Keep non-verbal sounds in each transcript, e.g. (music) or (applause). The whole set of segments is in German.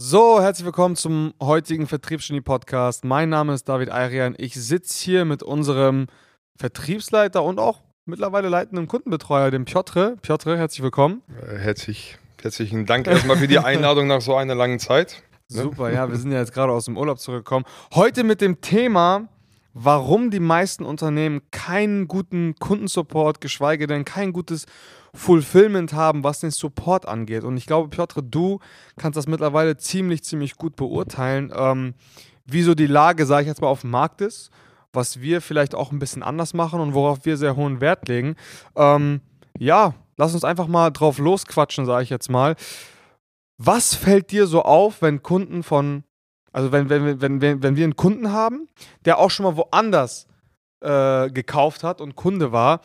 So, herzlich willkommen zum heutigen Vertriebsgenie Podcast. Mein Name ist David Ayrian. Ich sitze hier mit unserem Vertriebsleiter und auch mittlerweile leitenden Kundenbetreuer, dem Piotr. Piotr, herzlich willkommen. Äh, herzlich, herzlichen Dank erstmal für die (laughs) Einladung nach so einer langen Zeit. Ne? Super, ja, wir sind ja jetzt gerade aus dem Urlaub zurückgekommen. Heute mit dem Thema, warum die meisten Unternehmen keinen guten Kundensupport, geschweige denn kein gutes Fulfillment haben, was den Support angeht. Und ich glaube, Piotr, du kannst das mittlerweile ziemlich, ziemlich gut beurteilen, ähm, wie so die Lage, sage ich jetzt mal, auf dem Markt ist, was wir vielleicht auch ein bisschen anders machen und worauf wir sehr hohen Wert legen. Ähm, ja, lass uns einfach mal drauf losquatschen, sage ich jetzt mal. Was fällt dir so auf, wenn Kunden von, also wenn, wenn, wenn, wenn, wenn wir einen Kunden haben, der auch schon mal woanders äh, gekauft hat und Kunde war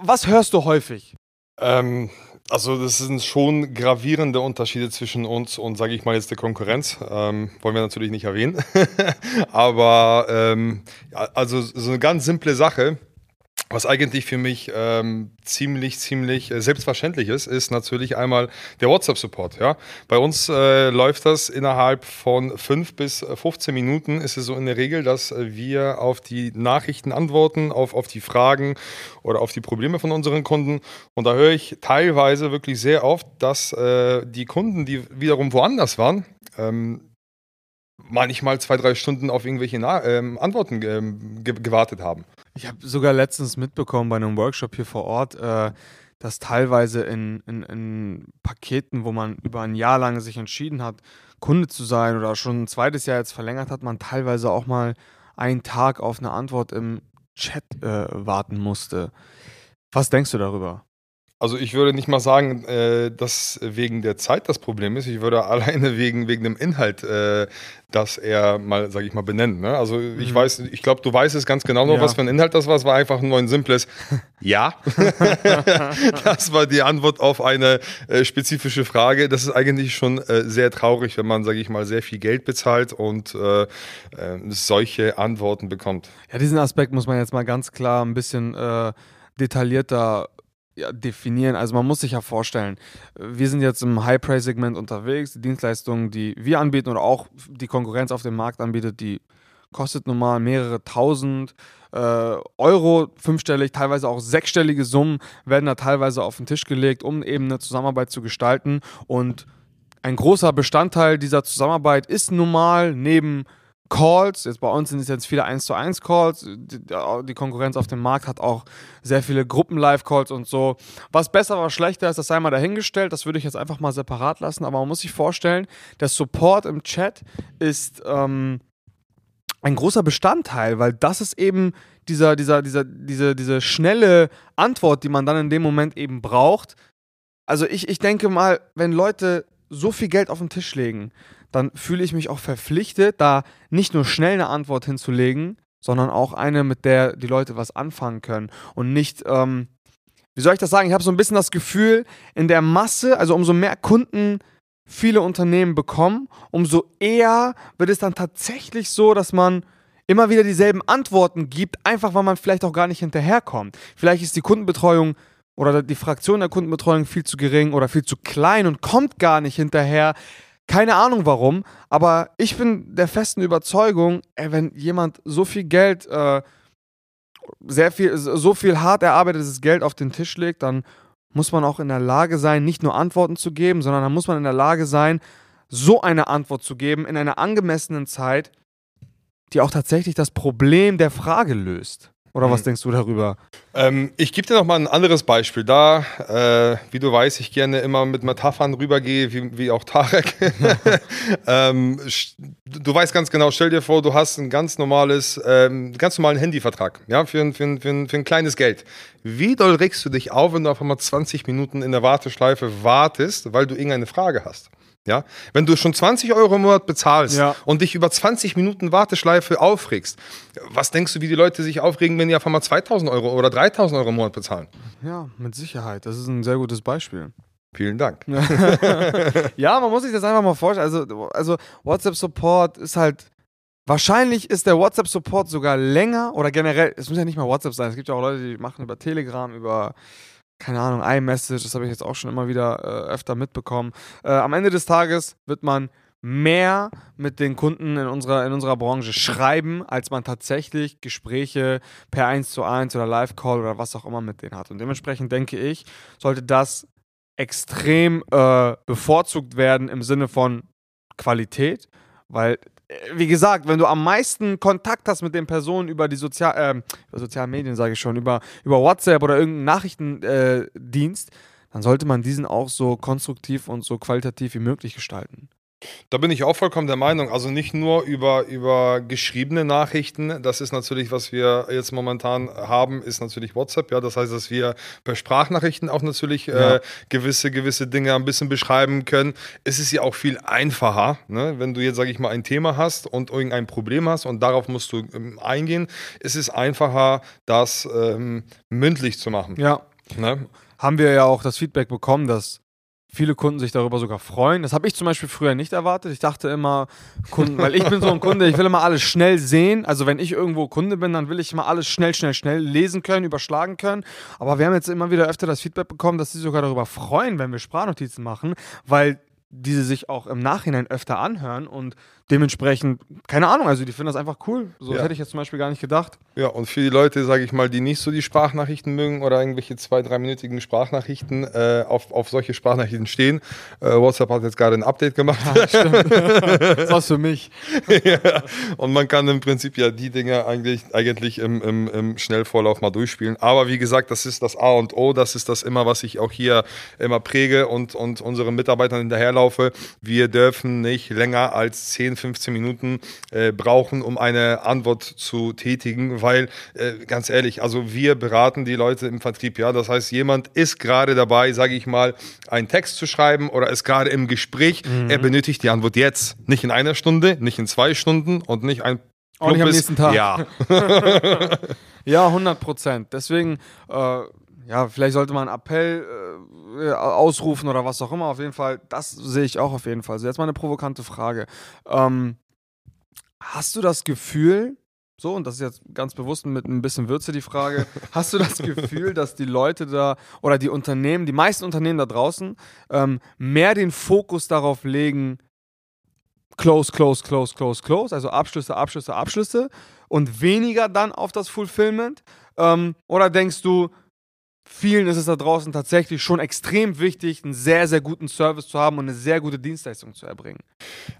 was hörst du häufig? Ähm, also das sind schon gravierende Unterschiede zwischen uns und, sage ich mal jetzt, der Konkurrenz. Ähm, wollen wir natürlich nicht erwähnen. (laughs) Aber ähm, also so eine ganz simple Sache. Was eigentlich für mich ähm, ziemlich, ziemlich äh, selbstverständlich ist, ist natürlich einmal der WhatsApp-Support. Ja? Bei uns äh, läuft das innerhalb von fünf bis 15 Minuten. Ist es so in der Regel, dass wir auf die Nachrichten antworten, auf, auf die Fragen oder auf die Probleme von unseren Kunden. Und da höre ich teilweise wirklich sehr oft, dass äh, die Kunden, die wiederum woanders waren, ähm, manchmal zwei, drei Stunden auf irgendwelche Na ähm, Antworten ähm, ge gewartet haben. Ich habe sogar letztens mitbekommen bei einem Workshop hier vor Ort, äh, dass teilweise in, in, in, Paketen, wo man über ein Jahr lang sich entschieden hat, Kunde zu sein oder schon ein zweites Jahr jetzt verlängert hat, man teilweise auch mal einen Tag auf eine Antwort im Chat äh, warten musste. Was denkst du darüber? Also ich würde nicht mal sagen, äh, dass wegen der Zeit das Problem ist. Ich würde (laughs) alleine wegen, wegen dem Inhalt äh, das eher mal, sage ich mal, benennen. Ne? Also ich mhm. weiß, ich glaube, du weißt es ganz genau noch, ja. was für ein Inhalt das war. Es war einfach nur ein simples (laughs) Ja. (laughs) das war die Antwort auf eine äh, spezifische Frage. Das ist eigentlich schon äh, sehr traurig, wenn man, sage ich mal, sehr viel Geld bezahlt und äh, äh, solche Antworten bekommt. Ja, diesen Aspekt muss man jetzt mal ganz klar ein bisschen detaillierter ja, definieren. Also man muss sich ja vorstellen, wir sind jetzt im High-Price-Segment unterwegs. Die Dienstleistungen, die wir anbieten oder auch die Konkurrenz auf dem Markt anbietet, die kostet normal mehrere tausend äh, Euro, fünfstellig, teilweise auch sechsstellige Summen werden da teilweise auf den Tisch gelegt, um eben eine Zusammenarbeit zu gestalten. Und ein großer Bestandteil dieser Zusammenarbeit ist nun mal neben Calls. Jetzt bei uns sind es jetzt viele 1 zu 1 Calls. Die, Konkurrenz auf dem Markt hat auch sehr viele Gruppen-Live-Calls und so. Was besser, was schlechter ist, das sei mal dahingestellt. Das würde ich jetzt einfach mal separat lassen. Aber man muss sich vorstellen, der Support im Chat ist ähm, ein großer Bestandteil, weil das ist eben dieser, dieser, dieser, diese, diese schnelle Antwort, die man dann in dem Moment eben braucht. Also ich, ich denke mal, wenn Leute so viel Geld auf den Tisch legen, dann fühle ich mich auch verpflichtet, da nicht nur schnell eine Antwort hinzulegen, sondern auch eine, mit der die Leute was anfangen können und nicht, ähm, wie soll ich das sagen? Ich habe so ein bisschen das Gefühl, in der Masse, also umso mehr Kunden viele Unternehmen bekommen, umso eher wird es dann tatsächlich so, dass man immer wieder dieselben Antworten gibt, einfach weil man vielleicht auch gar nicht hinterherkommt. Vielleicht ist die Kundenbetreuung oder die Fraktion der Kundenbetreuung viel zu gering oder viel zu klein und kommt gar nicht hinterher, keine Ahnung warum, aber ich bin der festen Überzeugung, ey, wenn jemand so viel Geld, äh, sehr viel, so viel hart erarbeitetes Geld auf den Tisch legt, dann muss man auch in der Lage sein, nicht nur Antworten zu geben, sondern dann muss man in der Lage sein, so eine Antwort zu geben in einer angemessenen Zeit, die auch tatsächlich das Problem der Frage löst. Oder was mhm. denkst du darüber? Ähm, ich gebe dir noch mal ein anderes Beispiel. Da, äh, wie du weißt, ich gerne immer mit Metaphern rübergehe, wie, wie auch Tarek. (laughs) ähm, du weißt ganz genau, stell dir vor, du hast ein ganz normales, ähm, ganz normalen Handyvertrag, ja, für ein, für, ein, für, ein, für ein kleines Geld. Wie doll regst du dich auf, wenn du auf einmal 20 Minuten in der Warteschleife wartest, weil du irgendeine Frage hast? Ja? Wenn du schon 20 Euro im Monat bezahlst ja. und dich über 20 Minuten Warteschleife aufregst, was denkst du, wie die Leute sich aufregen, wenn die auf einmal 2000 Euro oder 3000 Euro im Monat bezahlen? Ja, mit Sicherheit. Das ist ein sehr gutes Beispiel. Vielen Dank. (laughs) ja, man muss sich das einfach mal vorstellen. Also, also WhatsApp-Support ist halt. Wahrscheinlich ist der WhatsApp-Support sogar länger oder generell, es muss ja nicht mal WhatsApp sein, es gibt ja auch Leute, die machen über Telegram, über keine Ahnung, iMessage, das habe ich jetzt auch schon immer wieder äh, öfter mitbekommen. Äh, am Ende des Tages wird man mehr mit den Kunden in unserer, in unserer Branche schreiben, als man tatsächlich Gespräche per 1 zu 1 oder Live-Call oder was auch immer mit denen hat. Und dementsprechend denke ich, sollte das extrem äh, bevorzugt werden im Sinne von Qualität, weil wie gesagt, wenn du am meisten Kontakt hast mit den Personen über die Sozial äh, über sozialen Medien, sage ich schon, über, über WhatsApp oder irgendeinen Nachrichtendienst, äh, dann sollte man diesen auch so konstruktiv und so qualitativ wie möglich gestalten. Da bin ich auch vollkommen der Meinung. Also nicht nur über, über geschriebene Nachrichten. Das ist natürlich, was wir jetzt momentan haben, ist natürlich WhatsApp. Ja, das heißt, dass wir per Sprachnachrichten auch natürlich ja. äh, gewisse, gewisse Dinge ein bisschen beschreiben können. Es ist ja auch viel einfacher, ne? wenn du jetzt, sage ich mal, ein Thema hast und irgendein Problem hast und darauf musst du ähm, eingehen. Es ist einfacher, das ähm, mündlich zu machen. Ja. Ne? Haben wir ja auch das Feedback bekommen, dass viele Kunden sich darüber sogar freuen. Das habe ich zum Beispiel früher nicht erwartet. Ich dachte immer, Kunden, weil ich bin so ein Kunde, ich will immer alles schnell sehen. Also wenn ich irgendwo Kunde bin, dann will ich immer alles schnell, schnell, schnell lesen können, überschlagen können. Aber wir haben jetzt immer wieder öfter das Feedback bekommen, dass sie sogar darüber freuen, wenn wir Sprachnotizen machen, weil diese sich auch im Nachhinein öfter anhören und dementsprechend, keine Ahnung, also die finden das einfach cool. So ja. hätte ich jetzt zum Beispiel gar nicht gedacht. Ja, und für die Leute, sage ich mal, die nicht so die Sprachnachrichten mögen oder irgendwelche zwei, dreiminütigen Sprachnachrichten äh, auf, auf solche Sprachnachrichten stehen, äh, WhatsApp hat jetzt gerade ein Update gemacht. Ja, stimmt. (laughs) das war's für mich. ja. Und man kann im Prinzip ja die Dinge eigentlich, eigentlich im, im, im Schnellvorlauf mal durchspielen. Aber wie gesagt, das ist das A und O, das ist das immer, was ich auch hier immer präge und, und unseren Mitarbeitern hinterherlaufe. Wir dürfen nicht länger als 10, 15 Minuten äh, brauchen, um eine Antwort zu tätigen, weil äh, ganz ehrlich, also wir beraten die Leute im Vertrieb, ja, das heißt, jemand ist gerade dabei, sage ich mal, einen Text zu schreiben oder ist gerade im Gespräch, mhm. er benötigt die Antwort jetzt, nicht in einer Stunde, nicht in zwei Stunden und nicht ein auch nicht am nächsten Tag. Ja. (laughs) ja, 100 Prozent. Deswegen, äh, ja, vielleicht sollte man einen Appell äh, ausrufen oder was auch immer. Auf jeden Fall, das sehe ich auch auf jeden Fall. Also jetzt mal eine provokante Frage. Ähm, hast du das Gefühl, so, und das ist jetzt ganz bewusst mit ein bisschen Würze die Frage, (laughs) hast du das Gefühl, dass die Leute da oder die Unternehmen, die meisten Unternehmen da draußen, ähm, mehr den Fokus darauf legen, close, close, close, close, close, also Abschlüsse, Abschlüsse, Abschlüsse und weniger dann auf das Fulfillment? Ähm, oder denkst du, vielen ist es da draußen tatsächlich schon extrem wichtig, einen sehr, sehr guten Service zu haben und eine sehr gute Dienstleistung zu erbringen?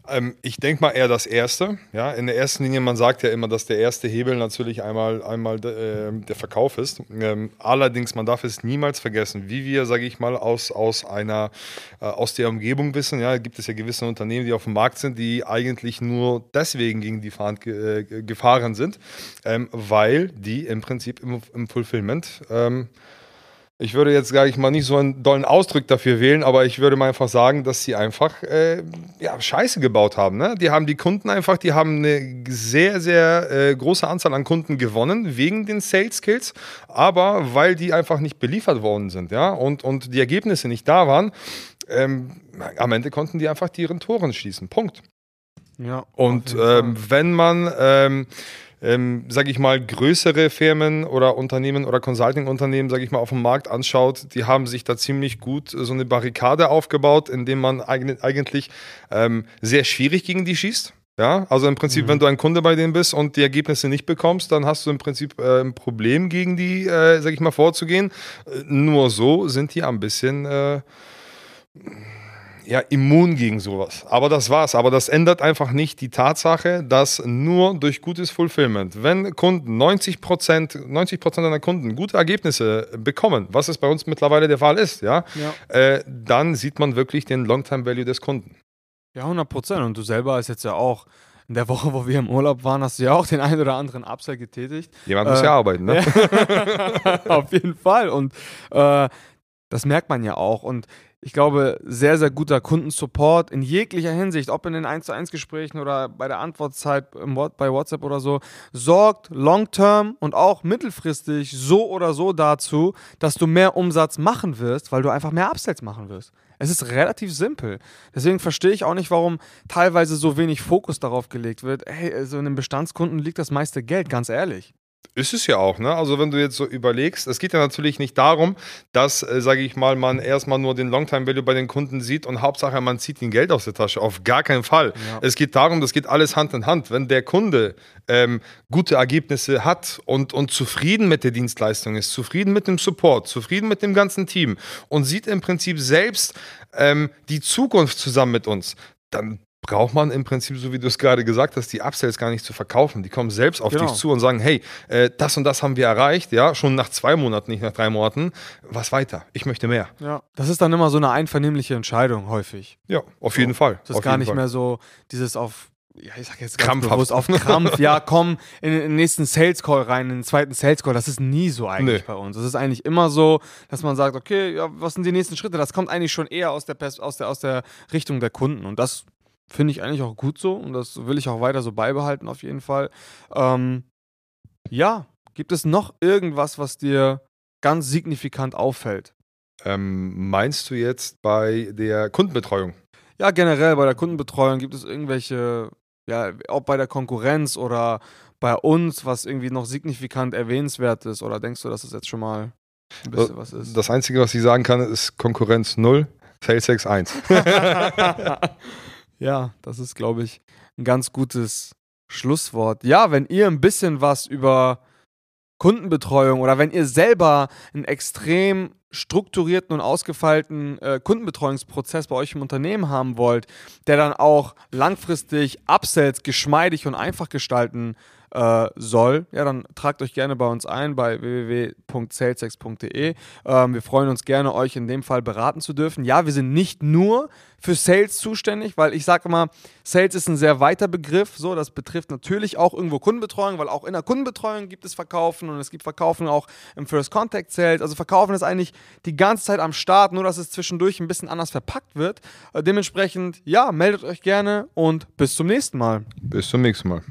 Ähm, ich denke mal eher das Erste. Ja, in der ersten Linie, man sagt ja immer, dass der erste Hebel natürlich einmal, einmal äh, der Verkauf ist. Ähm, allerdings, man darf es niemals vergessen, wie wir, sage ich mal, aus, aus einer, äh, aus der Umgebung wissen, ja, gibt es ja gewisse Unternehmen, die auf dem Markt sind, die eigentlich nur deswegen gegen die ge äh, gefahren sind, ähm, weil die im Prinzip im, im Fulfillment ähm, ich würde jetzt, sage ich mal, nicht so einen dollen Ausdruck dafür wählen, aber ich würde mal einfach sagen, dass sie einfach äh, ja, Scheiße gebaut haben. Ne? Die haben die Kunden einfach, die haben eine sehr, sehr äh, große Anzahl an Kunden gewonnen wegen den Sales Skills, aber weil die einfach nicht beliefert worden sind, ja, und, und die Ergebnisse nicht da waren, ähm, am Ende konnten die einfach die ihren Toren schießen. Punkt. Ja. Und ähm, wenn man ähm, ähm, sage ich mal, größere Firmen oder Unternehmen oder Consulting-Unternehmen, sage ich mal, auf dem Markt anschaut, die haben sich da ziemlich gut so eine Barrikade aufgebaut, indem man eigentlich ähm, sehr schwierig gegen die schießt. Ja, also im Prinzip, mhm. wenn du ein Kunde bei denen bist und die Ergebnisse nicht bekommst, dann hast du im Prinzip äh, ein Problem gegen die, äh, sag ich mal, vorzugehen. Äh, nur so sind die ein bisschen äh, ja, immun gegen sowas. Aber das war's. Aber das ändert einfach nicht die Tatsache, dass nur durch gutes Fulfillment, wenn Kunden 90 Prozent, 90 Prozent deiner Kunden gute Ergebnisse bekommen, was es bei uns mittlerweile der Fall ist, ja, ja. Äh, dann sieht man wirklich den Long-Term Value des Kunden. Ja, 100 Prozent. Und du selber hast jetzt ja auch in der Woche, wo wir im Urlaub waren, hast du ja auch den einen oder anderen Upsell getätigt. Jemand äh, muss ja arbeiten, ne? (laughs) Auf jeden Fall. Und äh, das merkt man ja auch. Und ich glaube, sehr, sehr guter Kundensupport in jeglicher Hinsicht, ob in den 1 zu 1 Gesprächen oder bei der Antwortzeit bei WhatsApp oder so, sorgt long-term und auch mittelfristig so oder so dazu, dass du mehr Umsatz machen wirst, weil du einfach mehr Upsells machen wirst. Es ist relativ simpel. Deswegen verstehe ich auch nicht, warum teilweise so wenig Fokus darauf gelegt wird. Hey, so in den Bestandskunden liegt das meiste Geld, ganz ehrlich. Ist es ja auch, ne? Also wenn du jetzt so überlegst, es geht ja natürlich nicht darum, dass, äh, sage ich mal, man erstmal nur den Longtime-Value bei den Kunden sieht und Hauptsache man zieht ihnen Geld aus der Tasche. Auf gar keinen Fall. Ja. Es geht darum, das geht alles Hand in Hand. Wenn der Kunde ähm, gute Ergebnisse hat und, und zufrieden mit der Dienstleistung ist, zufrieden mit dem Support, zufrieden mit dem ganzen Team und sieht im Prinzip selbst ähm, die Zukunft zusammen mit uns, dann braucht man im Prinzip, so wie du es gerade gesagt hast, die Upsells gar nicht zu verkaufen. Die kommen selbst auf genau. dich zu und sagen, hey, äh, das und das haben wir erreicht, ja, schon nach zwei Monaten, nicht nach drei Monaten. Was weiter? Ich möchte mehr. Ja, das ist dann immer so eine einvernehmliche Entscheidung häufig. Ja, auf so. jeden Fall. Das ist gar nicht Fall. mehr so dieses auf ja, ich sag jetzt ganz bewusst auf Krampf, ja, (laughs) komm in den nächsten Sales Call rein, in den zweiten Sales Call. Das ist nie so eigentlich nee. bei uns. Das ist eigentlich immer so, dass man sagt, okay, ja, was sind die nächsten Schritte? Das kommt eigentlich schon eher aus der, aus der, aus der Richtung der Kunden. Und das Finde ich eigentlich auch gut so und das will ich auch weiter so beibehalten auf jeden Fall. Ähm, ja, gibt es noch irgendwas, was dir ganz signifikant auffällt? Ähm, meinst du jetzt bei der Kundenbetreuung? Ja, generell bei der Kundenbetreuung gibt es irgendwelche, ja, ob bei der Konkurrenz oder bei uns, was irgendwie noch signifikant erwähnenswert ist? Oder denkst du, dass es jetzt schon mal ein bisschen was ist? Das Einzige, was ich sagen kann, ist Konkurrenz 0, SalesX 1. Ja, das ist, glaube ich, ein ganz gutes Schlusswort. Ja, wenn ihr ein bisschen was über Kundenbetreuung oder wenn ihr selber einen extrem strukturierten und ausgefeilten äh, Kundenbetreuungsprozess bei euch im Unternehmen haben wollt, der dann auch langfristig Upsells geschmeidig und einfach gestalten äh, soll, ja, dann tragt euch gerne bei uns ein bei www.salesex.de. Ähm, wir freuen uns gerne, euch in dem Fall beraten zu dürfen. Ja, wir sind nicht nur für Sales zuständig, weil ich sage immer, Sales ist ein sehr weiter Begriff. So, das betrifft natürlich auch irgendwo Kundenbetreuung, weil auch in der Kundenbetreuung gibt es Verkaufen und es gibt Verkaufen auch im First Contact Sales. Also Verkaufen ist eigentlich die ganze Zeit am Start, nur dass es zwischendurch ein bisschen anders verpackt wird. Äh, dementsprechend, ja, meldet euch gerne und bis zum nächsten Mal. Bis zum nächsten Mal.